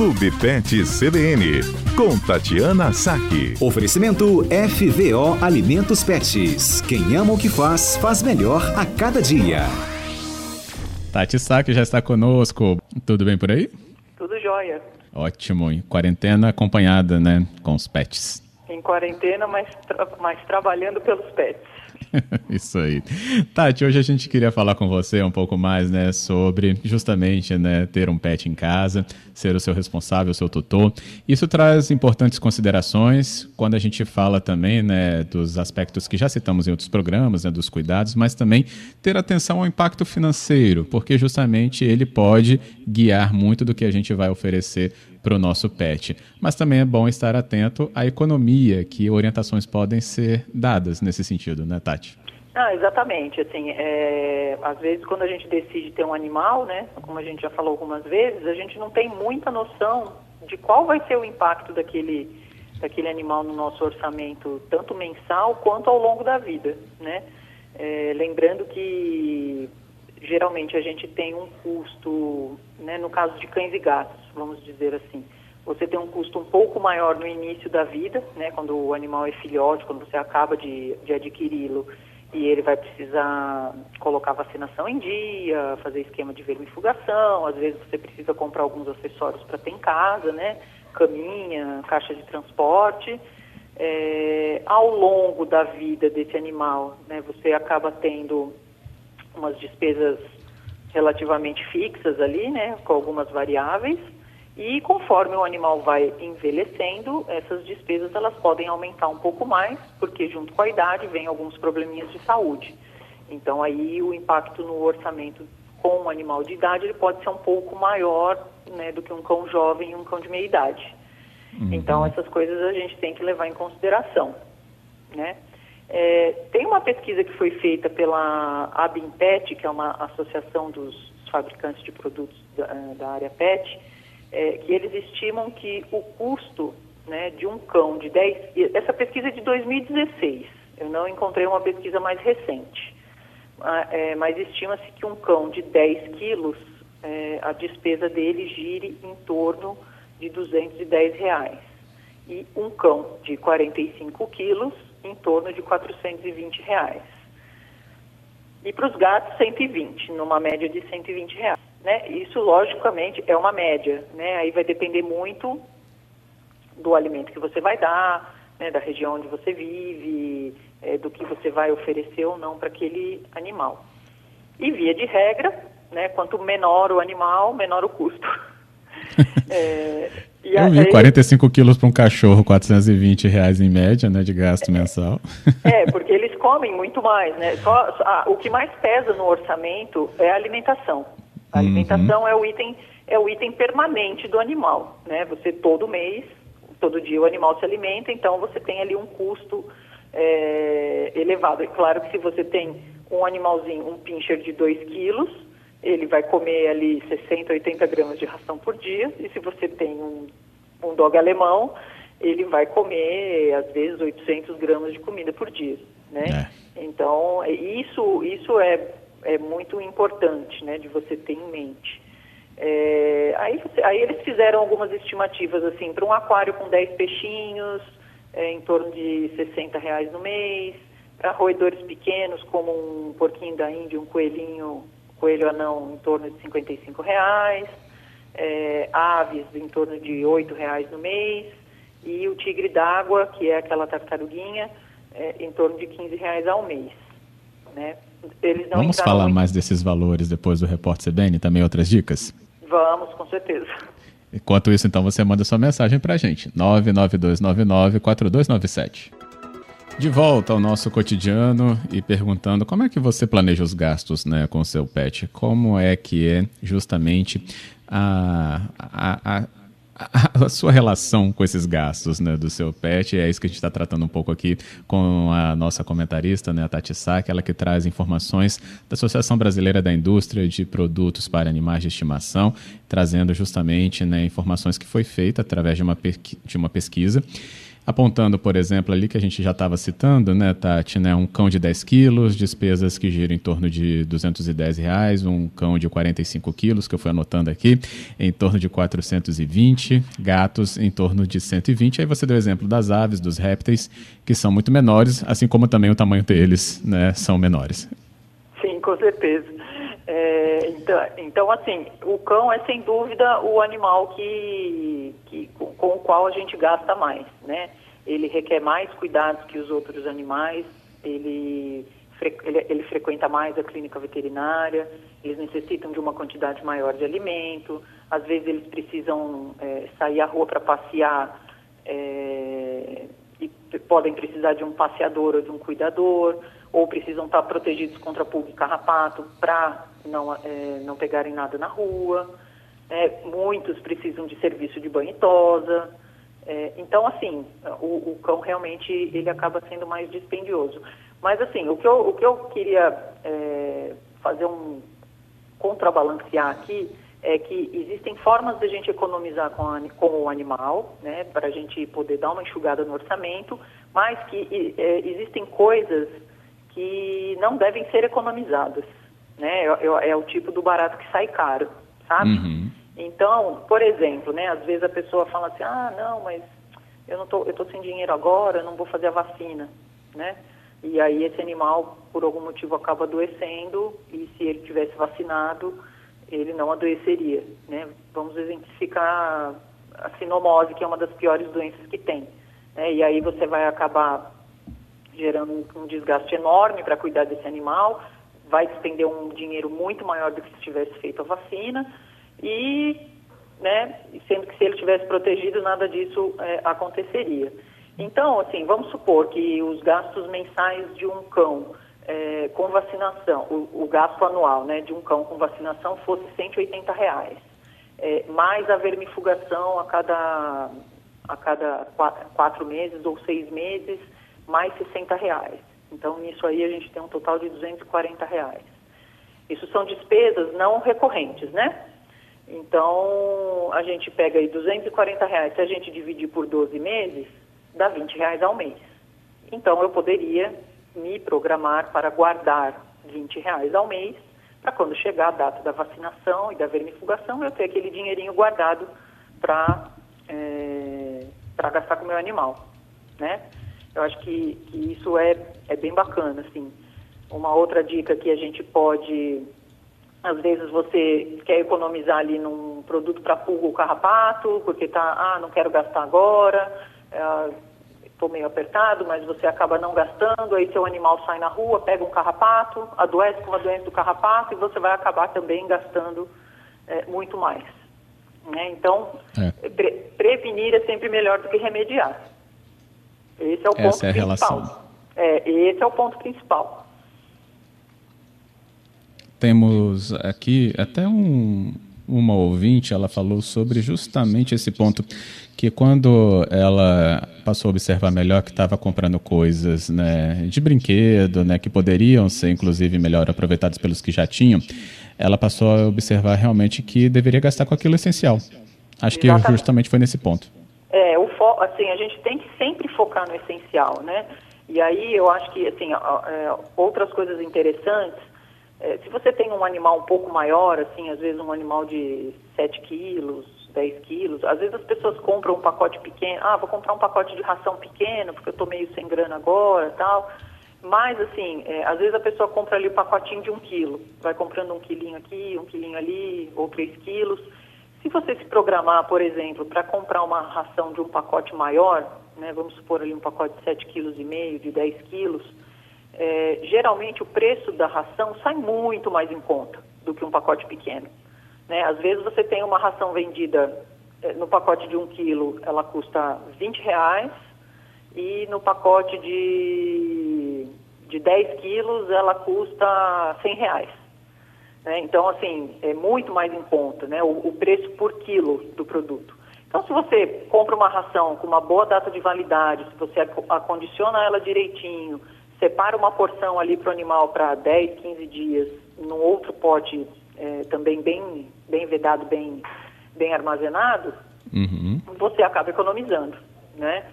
Clube Pet CBN, com Tatiana Saque. Oferecimento FVO Alimentos Pets. Quem ama o que faz, faz melhor a cada dia. Tati Saque já está conosco. Tudo bem por aí? Tudo jóia. Ótimo. Em quarentena acompanhada, né, com os pets. Em quarentena, mas, tra mas trabalhando pelos pets. Isso aí. Tati, hoje a gente queria falar com você um pouco mais, né, sobre justamente, né, ter um pet em casa, ser o seu responsável, o seu tutor. Isso traz importantes considerações quando a gente fala também, né, dos aspectos que já citamos em outros programas, né, dos cuidados, mas também ter atenção ao impacto financeiro, porque justamente ele pode guiar muito do que a gente vai oferecer para o nosso pet. Mas também é bom estar atento à economia, que orientações podem ser dadas nesse sentido, né, Tati? Ah, exatamente. Assim, é, às vezes quando a gente decide ter um animal, né, como a gente já falou algumas vezes, a gente não tem muita noção de qual vai ser o impacto daquele, daquele animal no nosso orçamento, tanto mensal quanto ao longo da vida, né? É, lembrando que geralmente a gente tem um custo, né, no caso de cães e gatos, vamos dizer assim, você tem um custo um pouco maior no início da vida, né, quando o animal é filhote, quando você acaba de, de adquiri-lo e ele vai precisar colocar vacinação em dia, fazer esquema de vermifugação, às vezes você precisa comprar alguns acessórios para ter em casa, né, caminha, caixa de transporte. É, ao longo da vida desse animal, né, você acaba tendo umas despesas relativamente fixas ali, né, com algumas variáveis. E conforme o animal vai envelhecendo, essas despesas elas podem aumentar um pouco mais, porque junto com a idade vem alguns probleminhas de saúde. Então aí o impacto no orçamento com um animal de idade ele pode ser um pouco maior né, do que um cão jovem e um cão de meia idade. Uhum. Então essas coisas a gente tem que levar em consideração, né? É, tem uma pesquisa que foi feita pela Abimpet, que é uma associação dos fabricantes de produtos da, da área PET, é, que eles estimam que o custo né, de um cão de 10... Essa pesquisa é de 2016, eu não encontrei uma pesquisa mais recente, é, mas estima-se que um cão de 10 quilos, é, a despesa dele gire em torno de 210 reais. E um cão de 45 quilos em torno de 420 reais. E para os gatos, 120, numa média de 120 reais. Né? Isso, logicamente, é uma média. Né? Aí vai depender muito do alimento que você vai dar, né? da região onde você vive, é, do que você vai oferecer ou não para aquele animal. E, via de regra, né? quanto menor o animal, menor o custo. é, e Eu vi, 45 quilos para um cachorro, 420 reais em média, né, de gasto mensal. É, porque eles comem muito mais, né? Só, a, o que mais pesa no orçamento é a alimentação. A uhum. alimentação é o item é o item permanente do animal, né? Você todo mês, todo dia o animal se alimenta, então você tem ali um custo é, elevado. É claro que se você tem um animalzinho, um pincher de 2 quilos, ele vai comer ali 60, 80 gramas de ração por dia, e se você tem um, um dog alemão, ele vai comer, às vezes, 800 gramas de comida por dia, né? É. Então, é, isso, isso é, é muito importante, né, de você ter em mente. É, aí, aí eles fizeram algumas estimativas, assim, para um aquário com 10 peixinhos, é, em torno de 60 reais no mês, para roedores pequenos, como um porquinho da Índia, um coelhinho coelho anão em torno de 55 reais, é, aves em torno de 8 reais no mês e o tigre d'água, que é aquela tartaruguinha, é, em torno de 15 reais ao mês. Né? Vamos falar muito... mais desses valores depois do Repórter CBN, também outras dicas? Vamos, com certeza. Enquanto isso, então, você manda sua mensagem para a gente, 992994297. De volta ao nosso cotidiano e perguntando como é que você planeja os gastos né, com o seu pet? Como é que é justamente a, a, a a, sua relação com esses gastos né, do seu pet. É isso que a gente está tratando um pouco aqui com a nossa comentarista, né, a Tati Sack, ela que traz informações da Associação Brasileira da Indústria de Produtos para Animais de Estimação, trazendo justamente né, informações que foi feita através de uma, de uma pesquisa apontando, por exemplo, ali que a gente já estava citando, né, Tati, né, um cão de 10 quilos, despesas que giram em torno de 210 reais, um cão de 45 quilos, que eu fui anotando aqui, em torno de 420, gatos em torno de 120. Aí você deu o exemplo das aves, dos répteis, que são muito menores, assim como também o tamanho deles, né, são menores. Sim, com certeza. É, então, então, assim, o cão é sem dúvida o animal que, que, com o qual a gente gasta mais, né? Ele requer mais cuidados que os outros animais, ele, ele, ele frequenta mais a clínica veterinária, eles necessitam de uma quantidade maior de alimento, às vezes eles precisam é, sair à rua para passear é, e podem precisar de um passeador ou de um cuidador, ou precisam estar protegidos contra pulga e carrapato para não, é, não pegarem nada na rua. É, muitos precisam de serviço de banho e tosa. É, então, assim, o, o, cão realmente ele acaba sendo mais dispendioso. Mas, assim, o que eu, o que eu queria é, fazer um contrabalancear aqui é que existem formas de a gente economizar com, a, com o animal, né, para a gente poder dar uma enxugada no orçamento, mas que é, existem coisas que não devem ser economizadas, né? É, é, o tipo do barato que sai caro, sabe? Uhum. Então, por exemplo, né? Às vezes a pessoa fala assim, ah, não, mas eu não tô, eu tô sem dinheiro agora, não vou fazer a vacina, né? E aí esse animal, por algum motivo, acaba adoecendo e se ele tivesse vacinado, ele não adoeceria, né? Vamos exemplificar a sinomose, que é uma das piores doenças que tem. Né? E aí você vai acabar gerando um desgaste enorme para cuidar desse animal, vai despender um dinheiro muito maior do que se tivesse feito a vacina e, né, sendo que se ele tivesse protegido, nada disso é, aconteceria. Então, assim, vamos supor que os gastos mensais de um cão é, com vacinação, o, o, gasto anual né, de um cão com vacinação fosse 180 reais, é, mais a vermifugação a cada, a cada quatro, quatro meses ou seis meses, mais 60 reais. Então, nisso aí a gente tem um total de 240 reais. Isso são despesas não recorrentes, né? Então, a gente pega aí 240 reais, se a gente dividir por 12 meses, dá 20 reais ao mês. Então, eu poderia me programar para guardar 20 reais ao mês, para quando chegar a data da vacinação e da vermifugação, eu ter aquele dinheirinho guardado para é, gastar com o meu animal, né? Eu acho que, que isso é, é bem bacana, assim. Uma outra dica que a gente pode, às vezes você quer economizar ali num produto para pulga ou carrapato, porque tá, ah, não quero gastar agora, estou é, meio apertado, mas você acaba não gastando, aí seu animal sai na rua, pega um carrapato, adoece com uma doença do carrapato e você vai acabar também gastando é, muito mais. Né? Então, é. pre prevenir é sempre melhor do que remediar. Esse é o Essa ponto é a principal. Relação. É, esse é o ponto principal. Temos aqui até um, uma ouvinte, ela falou sobre justamente esse ponto, que quando ela passou a observar melhor que estava comprando coisas né, de brinquedo, né, que poderiam ser inclusive melhor aproveitadas pelos que já tinham, ela passou a observar realmente que deveria gastar com aquilo essencial. Acho Exatamente. que justamente foi nesse ponto. É, o fo assim, a gente tem que sempre focar no essencial, né? E aí eu acho que, assim, é, outras coisas interessantes, é, se você tem um animal um pouco maior, assim, às vezes um animal de 7 quilos, 10 quilos, às vezes as pessoas compram um pacote pequeno, ah, vou comprar um pacote de ração pequeno, porque eu estou meio sem grana agora tal. Mas, assim, é, às vezes a pessoa compra ali o um pacotinho de um quilo, vai comprando um quilinho aqui, um quilinho ali, ou três quilos. Se você se programar, por exemplo, para comprar uma ração de um pacote maior, né, vamos supor ali um pacote de 7,5 kg, de 10 quilos, é, geralmente o preço da ração sai muito mais em conta do que um pacote pequeno. Né? Às vezes você tem uma ração vendida é, no pacote de 1 quilo, ela custa 20 reais, e no pacote de, de 10 quilos ela custa 100 reais. Né? Então, assim, é muito mais em conta né? o, o preço por quilo do produto. Então, se você compra uma ração com uma boa data de validade, se você acondiciona ela direitinho, separa uma porção ali para o animal para 10, 15 dias, num outro pote é, também bem, bem vedado, bem, bem armazenado, uhum. você acaba economizando, né?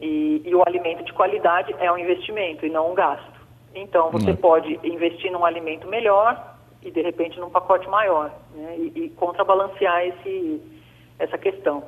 E, e o alimento de qualidade é um investimento e não um gasto. Então, você uhum. pode investir num alimento melhor e, de repente, num pacote maior, né? e, e contrabalancear esse, essa questão.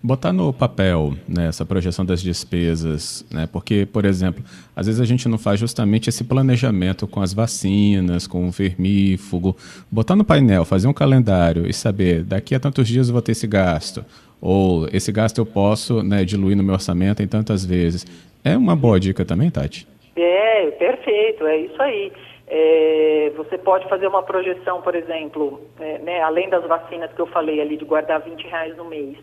Botar no papel né, essa projeção das despesas, né, porque, por exemplo, às vezes a gente não faz justamente esse planejamento com as vacinas, com o vermífugo. Botar no painel, fazer um calendário e saber daqui a tantos dias eu vou ter esse gasto, ou esse gasto eu posso né, diluir no meu orçamento em tantas vezes. É uma boa dica também, Tati? É, perfeito, é isso aí. É, você pode fazer uma projeção, por exemplo, é, né, além das vacinas que eu falei ali, de guardar 20 reais no mês.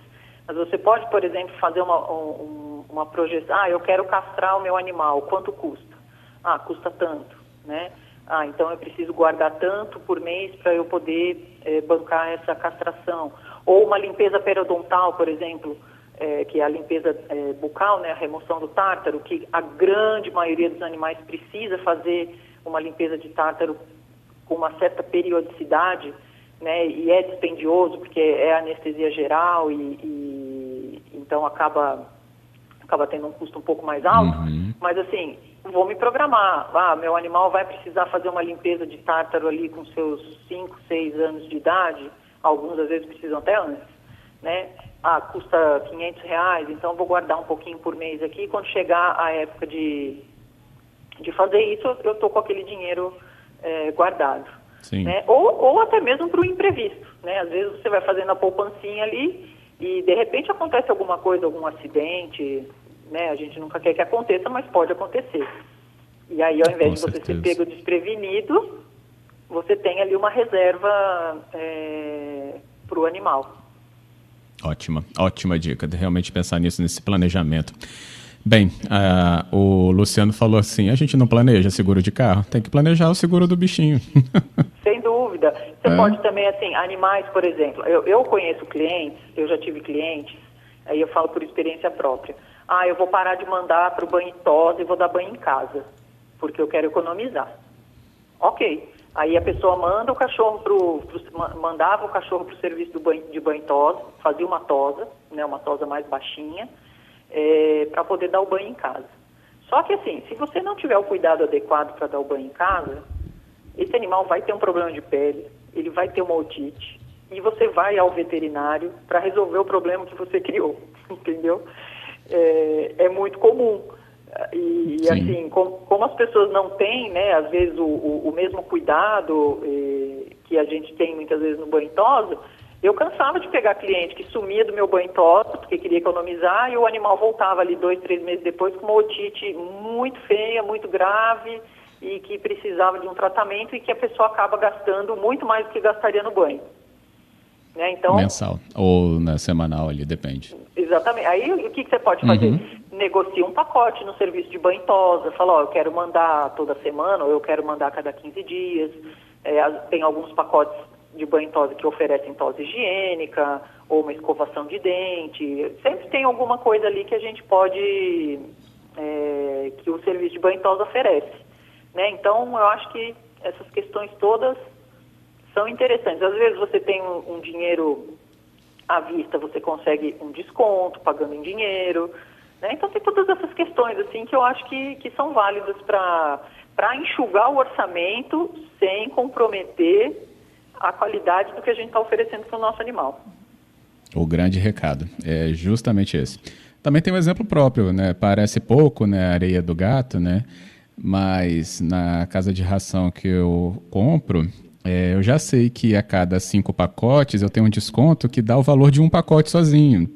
Mas você pode, por exemplo, fazer uma, um, uma projeção. Ah, eu quero castrar o meu animal. Quanto custa? Ah, custa tanto, né? Ah, então eu preciso guardar tanto por mês para eu poder é, bancar essa castração. Ou uma limpeza periodontal, por exemplo, é, que é a limpeza é, bucal, né, a remoção do tártaro, que a grande maioria dos animais precisa fazer uma limpeza de tártaro com uma certa periodicidade, né, e é dispendioso porque é anestesia geral e, e então acaba acaba tendo um custo um pouco mais alto, uhum. mas assim, vou me programar, ah, meu animal vai precisar fazer uma limpeza de tártaro ali com seus 5, 6 anos de idade, alguns às vezes precisam até antes, né? Ah, custa 500 reais, então vou guardar um pouquinho por mês aqui, quando chegar a época de, de fazer isso, eu estou com aquele dinheiro é, guardado. Né? Ou, ou até mesmo para o imprevisto. Né? Às vezes você vai fazendo a poupancinha ali e de repente acontece alguma coisa, algum acidente, né? A gente nunca quer que aconteça, mas pode acontecer. E aí, ao invés Com de você certeza. ser pego desprevenido, você tem ali uma reserva é, para o animal. Ótima, ótima dica, de realmente pensar nisso, nesse planejamento. Bem, uh, o Luciano falou assim: a gente não planeja seguro de carro, tem que planejar o seguro do bichinho. Sem dúvida. Você é. pode também, assim, animais, por exemplo. Eu, eu conheço clientes, eu já tive clientes, aí eu falo por experiência própria. Ah, eu vou parar de mandar para o banho tosa e vou dar banho em casa, porque eu quero economizar. Ok. Aí a pessoa manda o cachorro pro, pro mandava o cachorro para o serviço do banho, de banho tosa, fazia uma tosa, né, uma tosa mais baixinha é, para poder dar o banho em casa. Só que assim, se você não tiver o cuidado adequado para dar o banho em casa, esse animal vai ter um problema de pele, ele vai ter uma otite, e você vai ao veterinário para resolver o problema que você criou, entendeu? É, é muito comum. E, e assim, com, como as pessoas não têm, né, às vezes, o, o, o mesmo cuidado eh, que a gente tem muitas vezes no banho tosa, eu cansava de pegar cliente que sumia do meu banho tosa, porque queria economizar, e o animal voltava ali dois, três meses depois com uma otite muito feia, muito grave, e que precisava de um tratamento e que a pessoa acaba gastando muito mais do que gastaria no banho. Né? Então, Mensal ou na semanal ali, depende. Exatamente. Aí o que, que você pode fazer? Uhum. Negocia um pacote no serviço de banho tosa, fala, ó, eu quero mandar toda semana, ou eu quero mandar a cada 15 dias. É, tem alguns pacotes de banho tosa que oferecem tosse higiênica ou uma escovação de dente. Sempre tem alguma coisa ali que a gente pode, é, que o serviço de banho tosa oferece. Né? Então, eu acho que essas questões todas são interessantes. Às vezes você tem um, um dinheiro à vista, você consegue um desconto pagando em dinheiro. Né? Então, tem todas essas questões assim que eu acho que, que são válidas para enxugar o orçamento sem comprometer a qualidade do que a gente está oferecendo para o nosso animal. O grande recado é justamente esse. Também tem um exemplo próprio, né? Parece pouco, né? A areia do gato, né? Mas na casa de ração que eu compro, é, eu já sei que a cada cinco pacotes eu tenho um desconto que dá o valor de um pacote sozinho.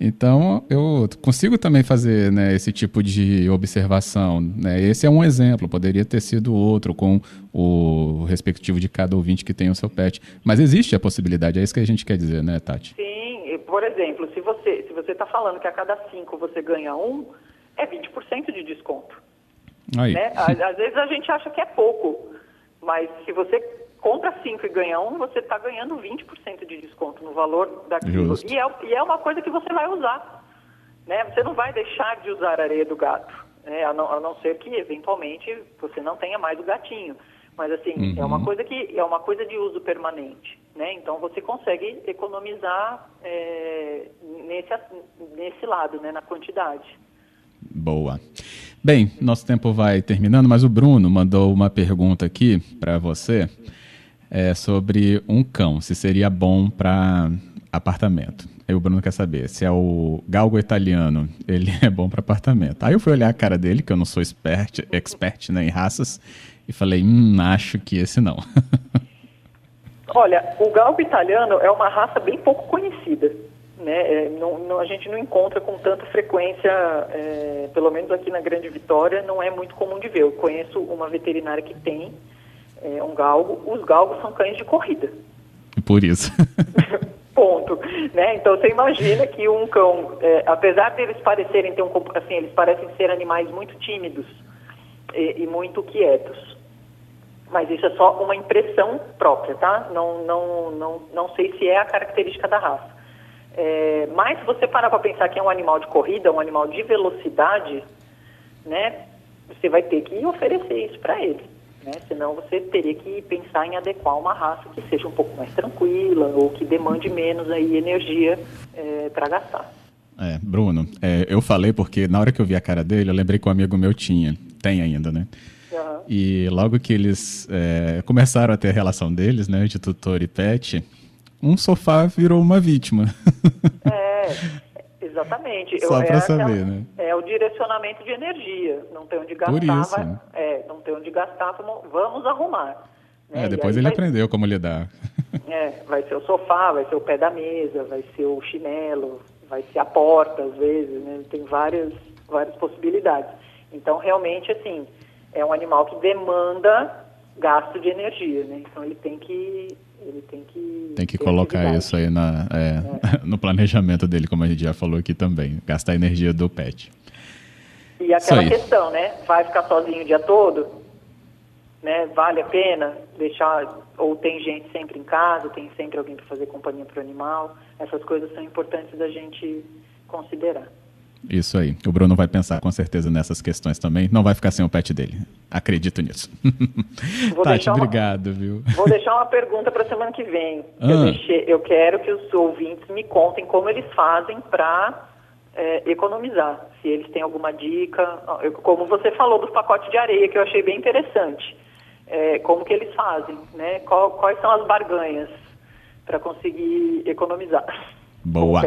Então, eu consigo também fazer né, esse tipo de observação. Né? Esse é um exemplo, poderia ter sido outro, com o respectivo de cada ouvinte que tem o seu pet. Mas existe a possibilidade, é isso que a gente quer dizer, né, Tati? Sim, por exemplo, se você se você está falando que a cada cinco você ganha um, é 20% de desconto. Aí. Né? Às, às vezes a gente acha que é pouco, mas se você compra 5 e ganha 1, um, você está ganhando 20% de desconto no valor daquilo. E é, e é, uma coisa que você vai usar. Né? Você não vai deixar de usar a areia do gato, né? a, não, a não ser que, eventualmente, você não tenha mais o gatinho. Mas assim, uhum. é uma coisa que é uma coisa de uso permanente, né? Então você consegue economizar é, nesse, nesse lado, né? Na quantidade. Boa. Bem, nosso tempo vai terminando, mas o Bruno mandou uma pergunta aqui para você é, sobre um cão, se seria bom para apartamento. Aí o Bruno quer saber se é o galgo italiano, ele é bom para apartamento. Aí eu fui olhar a cara dele, que eu não sou expert, expert né, em raças, e falei, hum, acho que esse não. Olha, o galgo italiano é uma raça bem pouco conhecida. Né? É, não, não, a gente não encontra com tanta frequência, é, pelo menos aqui na Grande Vitória, não é muito comum de ver. Eu conheço uma veterinária que tem é, um galgo. Os galgos são cães de corrida. Por isso. Ponto. Né? Então você imagina que um cão, é, apesar deles parecerem ter um assim, eles parecem ser animais muito tímidos e, e muito quietos mas isso é só uma impressão própria, tá? Não, não, não, não sei se é a característica da raça. É, mas se você parar para pensar que é um animal de corrida, um animal de velocidade, né? Você vai ter que oferecer isso para ele. Né? Senão você teria que pensar em adequar uma raça que seja um pouco mais tranquila ou que demande menos aí energia é, para gastar. É, Bruno, é, eu falei porque na hora que eu vi a cara dele, eu lembrei que um amigo meu tinha, tem ainda, né? Uhum. E logo que eles é, começaram a ter a relação deles, né, de tutor e pet, um sofá virou uma vítima. É, exatamente. Só para é saber, né? É o direcionamento de energia. Não tem onde gastar, Por isso. Vai, é, não tem onde gastar, vamos arrumar. Né? É, depois ele vai, aprendeu como lidar. É, vai ser o sofá, vai ser o pé da mesa, vai ser o chinelo, vai ser a porta, às vezes, né? Tem várias, várias possibilidades. Então, realmente, assim, é um animal que demanda gasto de energia, né? Então ele tem que ele tem que tem que colocar isso aí na, é, é. no planejamento dele, como a gente já falou aqui também, gastar a energia do pet. E aquela questão, né? Vai ficar sozinho o dia todo? Né? Vale a pena deixar ou tem gente sempre em casa, tem sempre alguém para fazer companhia para o animal? Essas coisas são importantes da gente considerar. Isso aí. O Bruno vai pensar com certeza nessas questões também. Não vai ficar sem o pet dele. Acredito nisso. Vou Tati, uma... obrigado, viu? Vou deixar uma pergunta para a semana que vem. Ah. Eu, deixei... eu, quero que os ouvintes me contem como eles fazem para é, economizar. Se eles têm alguma dica. Eu, como você falou dos pacotes de areia, que eu achei bem interessante. É, como que eles fazem, né? Qual, quais são as barganhas para conseguir economizar? Boa.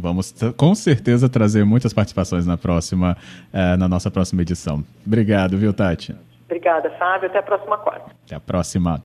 Vamos com certeza trazer muitas participações na próxima, uh, na nossa próxima edição. Obrigado, viu, Tati? Obrigada, Fábio. Até a próxima quarta. Até a próxima.